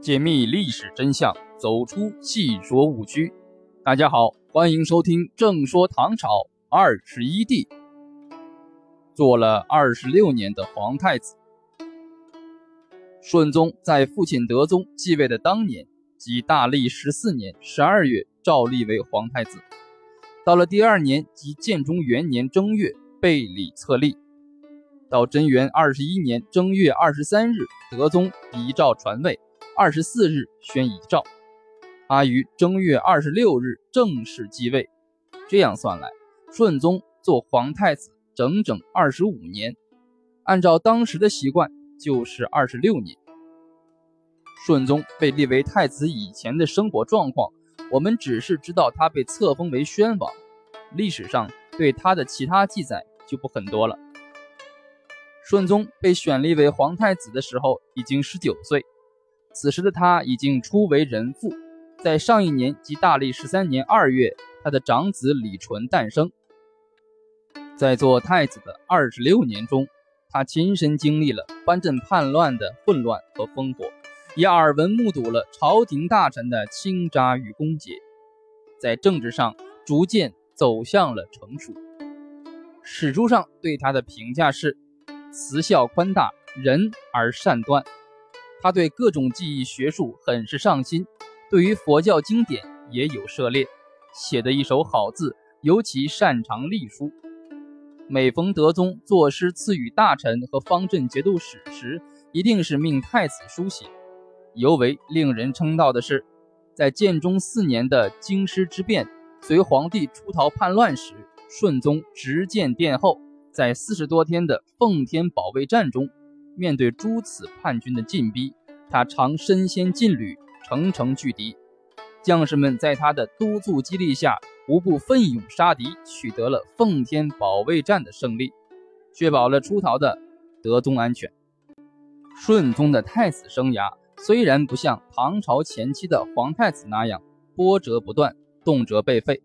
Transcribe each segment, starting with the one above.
解密历史真相，走出戏说误区。大家好，欢迎收听《正说唐朝二十一帝》。做了二十六年的皇太子，顺宗在父亲德宗继位的当年，即大历十四年十二月，诏立为皇太子。到了第二年，即建中元年正月，被礼册立。到贞元二十一年正月二十三日，德宗遗诏传位。二十四日宣遗诏，他于正月二十六日正式继位。这样算来，顺宗做皇太子整整二十五年，按照当时的习惯，就是二十六年。顺宗被立为太子以前的生活状况，我们只是知道他被册封为宣王，历史上对他的其他记载就不很多了。顺宗被选立为皇太子的时候，已经十九岁。此时的他已经初为人父，在上一年即大历十三年二月，他的长子李纯诞生。在做太子的二十六年中，他亲身经历了藩镇叛乱的混乱和烽火，也耳闻目睹了朝廷大臣的倾轧与攻讦，在政治上逐渐走向了成熟。史书上对他的评价是：慈孝宽大，仁而善断。他对各种技艺学术很是上心，对于佛教经典也有涉猎，写的一手好字，尤其擅长隶书。每逢德宗作诗赐予大臣和方阵节度使时，一定是命太子书写。尤为令人称道的是，在建中四年的京师之变，随皇帝出逃叛乱时，顺宗执剑殿后，在四十多天的奉天保卫战中。面对诸此叛军的进逼，他常身先劲旅，乘城拒敌。将士们在他的督促激励下，无不奋勇杀敌，取得了奉天保卫战的胜利，确保了出逃的德宗安全。顺宗的太子生涯虽然不像唐朝前期的皇太子那样波折不断，动辄被废，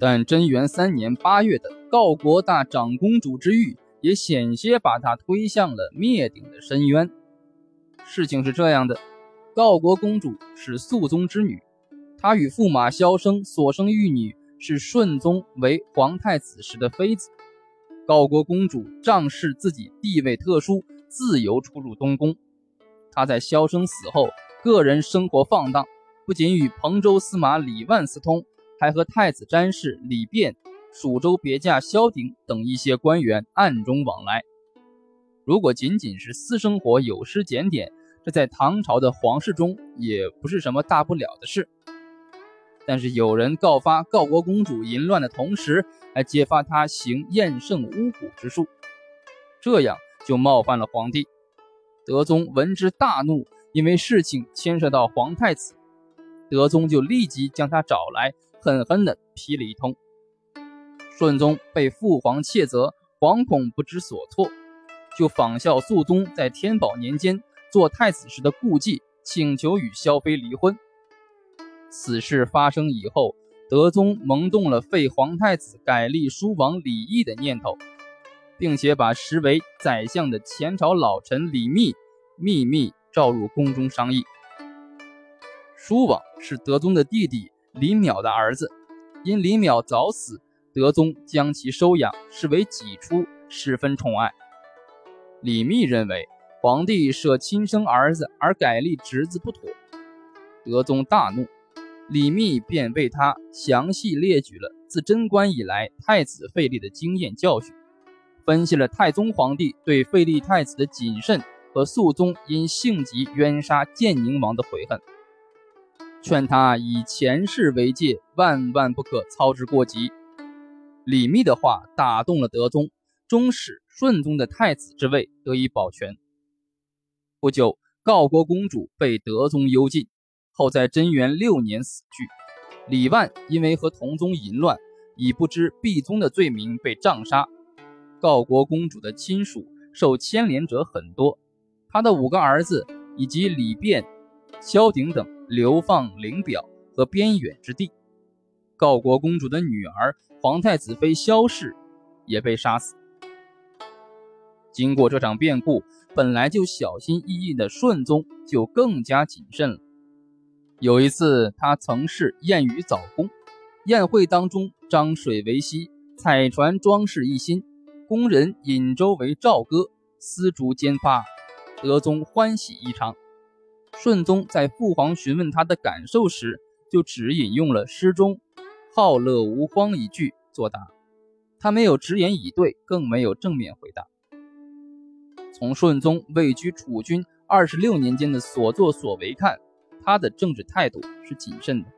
但贞元三年八月的告国大长公主之狱。也险些把他推向了灭顶的深渊。事情是这样的：告国公主是肃宗之女，她与驸马萧生所生育女是顺宗为皇太子时的妃子。告国公主仗势自己地位特殊，自由出入东宫。她在萧生死后，个人生活放荡，不仅与彭州司马李万私通，还和太子詹事李昪。蜀州别驾萧鼎等一些官员暗中往来。如果仅仅是私生活有失检点，这在唐朝的皇室中也不是什么大不了的事。但是有人告发告国公主淫乱的同时，还揭发她行厌胜巫蛊之术，这样就冒犯了皇帝。德宗闻之大怒，因为事情牵涉到皇太子，德宗就立即将他找来，狠狠地批了一通。顺宗被父皇切责，惶恐不知所措，就仿效肃宗在天宝年间做太子时的故伎，请求与萧妃离婚。此事发生以后，德宗萌动了废皇太子、改立书王李毅的念头，并且把实为宰相的前朝老臣李密秘密召入宫中商议。书王是德宗的弟弟李淼的儿子，因李淼早死。德宗将其收养，视为己出，十分宠爱。李密认为皇帝舍亲生儿子而改立侄子不妥，德宗大怒，李密便为他详细列举了自贞观以来太子废立的经验教训，分析了太宗皇帝对废立太子的谨慎和肃宗因性急冤杀建宁王的悔恨，劝他以前世为戒，万万不可操之过急。李密的话打动了德宗，终使顺宗的太子之位得以保全。不久，告国公主被德宗幽禁，后在贞元六年死去。李万因为和同宗淫乱，以不知必宗的罪名被杖杀。告国公主的亲属受牵连者很多，他的五个儿子以及李昪、萧鼎等流放灵表和边远之地。告国公主的女儿。皇太子妃萧氏也被杀死。经过这场变故，本来就小心翼翼的顺宗就更加谨慎了。有一次，他曾是宴于早宫，宴会当中，张水为溪，彩船装饰一新，宫人饮粥为赵歌，丝竹兼发，德宗欢喜异常。顺宗在父皇询问他的感受时，就只引用了诗中“好乐无荒”一句作答，他没有直言以对，更没有正面回答。从顺宗位居储君二十六年间的所作所为看，他的政治态度是谨慎的。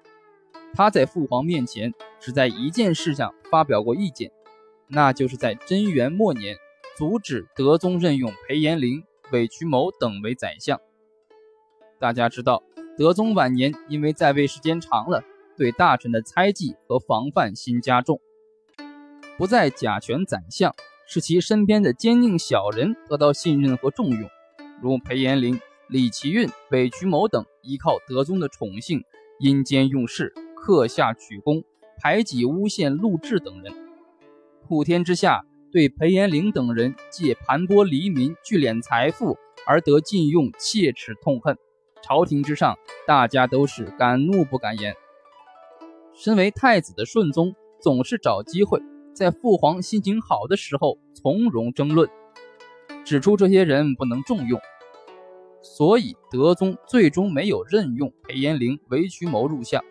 他在父皇面前只在一件事上发表过意见，那就是在贞元末年阻止德宗任用裴延龄、韦渠谋等为宰相。大家知道，德宗晚年因为在位时间长了，对大臣的猜忌和防范心加重，不再假权宰相，使其身边的奸佞小人得到信任和重用，如裴延龄、李奇运、韦渠谋等，依靠德宗的宠幸，阴间用事，刻下取功，排挤诬陷陆贽等人。普天之下，对裴延龄等人借盘剥黎民、聚敛财富而得禁用，切齿痛恨。朝廷之上，大家都是敢怒不敢言。身为太子的顺宗，总是找机会在父皇心情好的时候从容争论，指出这些人不能重用，所以德宗最终没有任用裴延龄、为渠谋入相。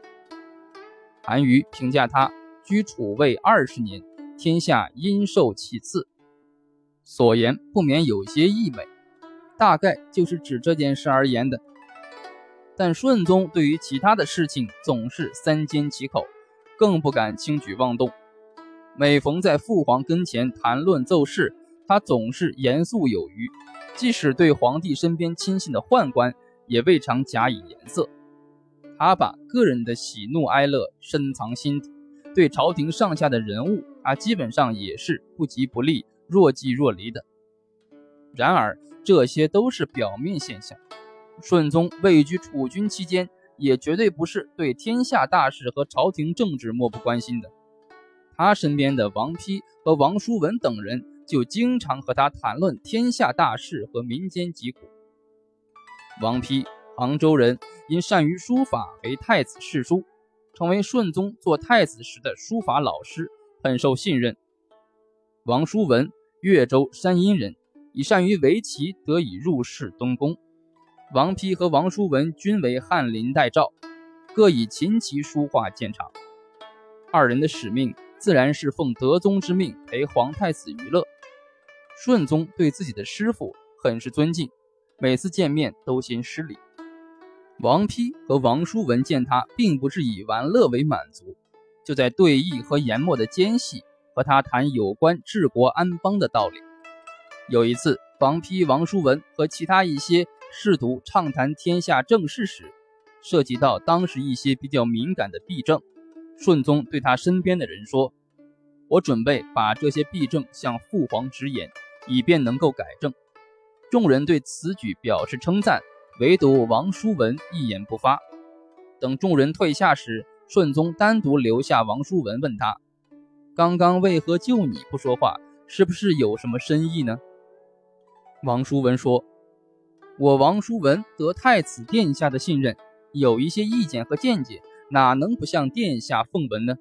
韩愈评价他居楚位二十年，天下因受其次，所言不免有些溢美，大概就是指这件事而言的。但顺宗对于其他的事情总是三缄其口，更不敢轻举妄动。每逢在父皇跟前谈论奏事，他总是严肃有余，即使对皇帝身边亲信的宦官，也未尝假以颜色。他把个人的喜怒哀乐深藏心底，对朝廷上下的人物，他基本上也是不急不厉、若即若离的。然而，这些都是表面现象。顺宗位居储君期间，也绝对不是对天下大事和朝廷政治漠不关心的。他身边的王丕和王叔文等人，就经常和他谈论天下大事和民间疾苦。王丕，杭州人，因善于书法，为太子侍书，成为顺宗做太子时的书法老师，很受信任。王叔文，越州山阴人，以善于围棋，得以入仕东宫。王丕和王叔文均为翰林待诏，各以琴棋书画见长。二人的使命自然是奉德宗之命陪皇太子娱乐。顺宗对自己的师傅很是尊敬，每次见面都先施礼。王丕和王叔文见他并不是以玩乐为满足，就在对弈和研墨的间隙和他谈有关治国安邦的道理。有一次，王丕、王叔文和其他一些。试图畅谈天下政事时，涉及到当时一些比较敏感的弊政，顺宗对他身边的人说：“我准备把这些弊政向父皇直言，以便能够改正。”众人对此举表示称赞，唯独王叔文一言不发。等众人退下时，顺宗单独留下王叔文，问他：“刚刚为何就你不说话？是不是有什么深意呢？”王叔文说。我王叔文得太子殿下的信任，有一些意见和见解，哪能不向殿下奉闻呢？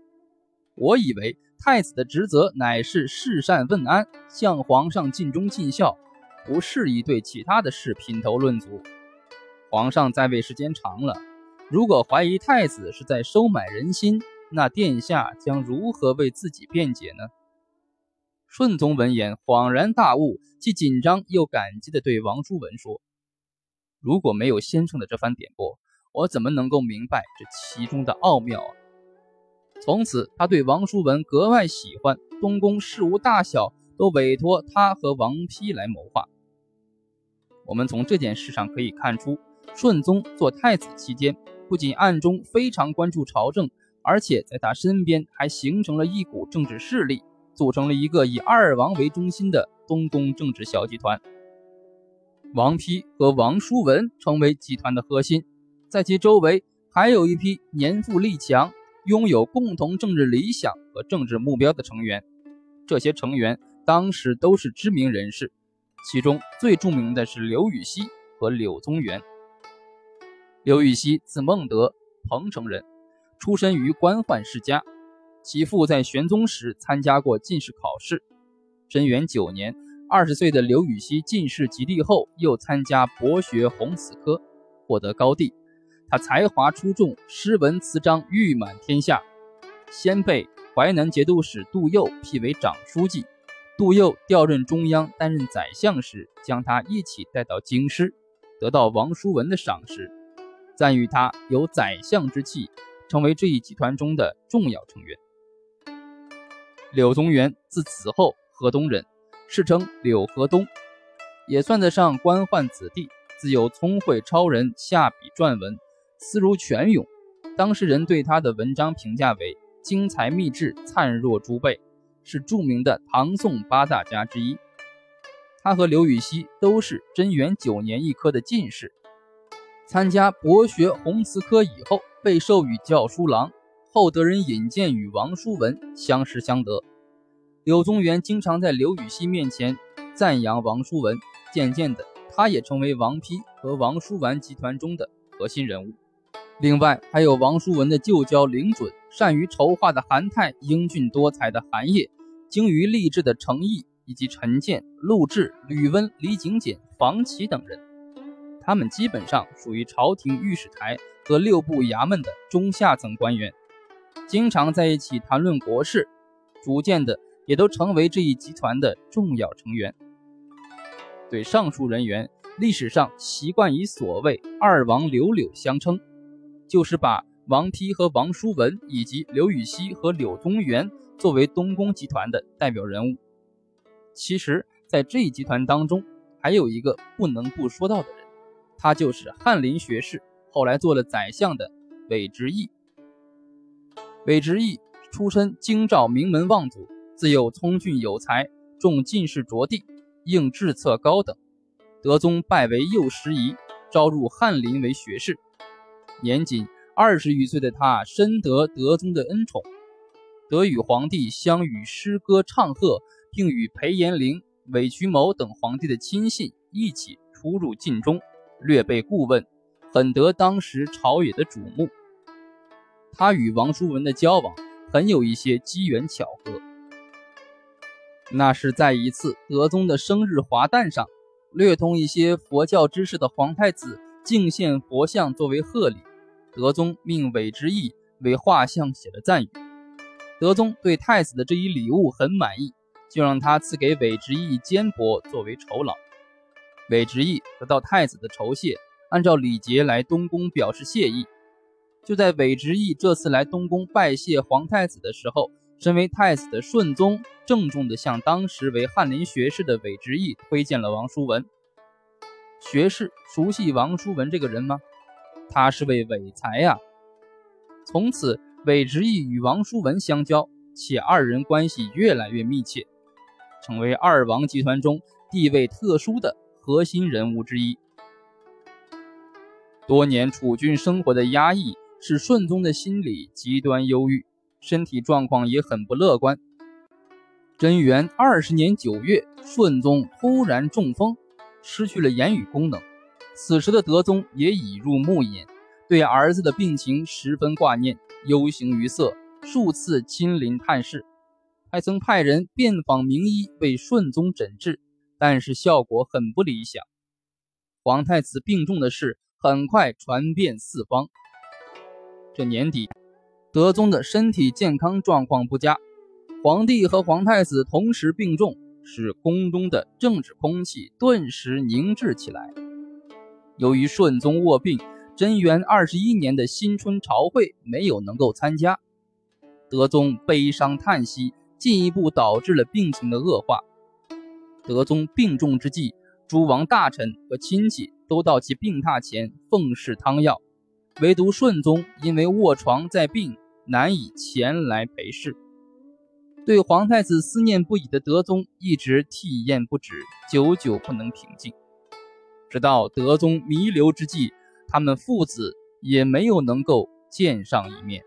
我以为太子的职责乃是事善问安，向皇上尽忠尽孝，不适宜对其他的事品头论足。皇上在位时间长了，如果怀疑太子是在收买人心，那殿下将如何为自己辩解呢？顺宗闻言恍然大悟，既紧张又感激地对王叔文说。如果没有先生的这番点拨，我怎么能够明白这其中的奥妙啊？从此，他对王叔文格外喜欢，东宫事务大小都委托他和王丕来谋划。我们从这件事上可以看出，顺宗做太子期间，不仅暗中非常关注朝政，而且在他身边还形成了一股政治势力，组成了一个以二王为中心的东宫政治小集团。王丕和王叔文成为集团的核心，在其周围还有一批年富力强、拥有共同政治理想和政治目标的成员。这些成员当时都是知名人士，其中最著名的是刘禹锡和柳宗元。刘禹锡字孟德，彭城人，出身于官宦世家。其父在玄宗时参加过进士考试。贞元九年，二十岁的刘禹锡进士及第后，又参加博学弘词科，获得高第。他才华出众，诗文词章誉满天下，先被淮南节度使杜佑辟为长书记。杜佑调任中央担任宰相时，将他一起带到京师，得到王叔文的赏识，赞誉他有宰相之气，成为这一集团中的重要成员。柳宗元，字子厚，河东人，世称柳河东，也算得上官宦子弟，自幼聪慧超人，下笔撰文。思如泉涌，当时人对他的文章评价为精才秘制，灿若珠贝，是著名的唐宋八大家之一。他和刘禹锡都是贞元九年一科的进士，参加博学弘词科以后，被授予教书郎，后得人引荐与王叔文相识相得。柳宗元经常在刘禹锡面前赞扬王叔文，渐渐的，他也成为王丕和王叔完集团中的核心人物。另外还有王叔文的旧交凌准，善于筹划的韩泰，英俊多才的韩烨，精于励志的程颐，以及陈建、陆贽、吕温、李景简、房启等人，他们基本上属于朝廷御史台和六部衙门的中下层官员，经常在一起谈论国事，逐渐的也都成为这一集团的重要成员。对上述人员，历史上习惯以所谓“二王柳柳”相称。就是把王丕和王叔文以及刘禹锡和柳宗元作为东宫集团的代表人物。其实，在这一集团当中，还有一个不能不说到的人，他就是翰林学士，后来做了宰相的韦执义。韦执义出身京兆名门望族，自幼聪俊有才，中进士着第，应制策高等。德宗拜为右拾遗，招入翰林为学士。年仅二十余岁的他，深得德宗的恩宠，得与皇帝相与诗歌唱和，并与裴延龄、韦渠谋等皇帝的亲信一起出入禁中，略备顾问，很得当时朝野的瞩目。他与王叔文的交往，很有一些机缘巧合。那是在一次德宗的生日华诞上，略通一些佛教知识的皇太子敬献佛像作为贺礼。德宗命韦执义为画像写了赞语，德宗对太子的这一礼物很满意，就让他赐给韦执义坚帛作为酬劳。韦执义得到太子的酬谢，按照礼节来东宫表示谢意。就在韦执义这次来东宫拜谢皇太子的时候，身为太子的顺宗郑重地向当时为翰林学士的韦执义推荐了王叔文。学士熟悉王叔文这个人吗？他是位伟才呀！从此，韦执义与王叔文相交，且二人关系越来越密切，成为二王集团中地位特殊的核心人物之一。多年储君生活的压抑，使顺宗的心理极端忧郁，身体状况也很不乐观。贞元二十年九月，顺宗突然中风，失去了言语功能。此时的德宗也已入暮年，对儿子的病情十分挂念，忧形于色，数次亲临探视，还曾派人遍访名医为顺宗诊治，但是效果很不理想。皇太子病重的事很快传遍四方。这年底，德宗的身体健康状况不佳，皇帝和皇太子同时病重，使宫中的政治空气顿时凝滞起来。由于顺宗卧病，贞元二十一年的新春朝会没有能够参加，德宗悲伤叹息，进一步导致了病情的恶化。德宗病重之际，诸王大臣和亲戚都到其病榻前奉侍汤药，唯独顺宗因为卧床在病，难以前来陪侍。对皇太子思念不已的德宗一直涕咽不止，久久不能平静。直到德宗弥留之际，他们父子也没有能够见上一面。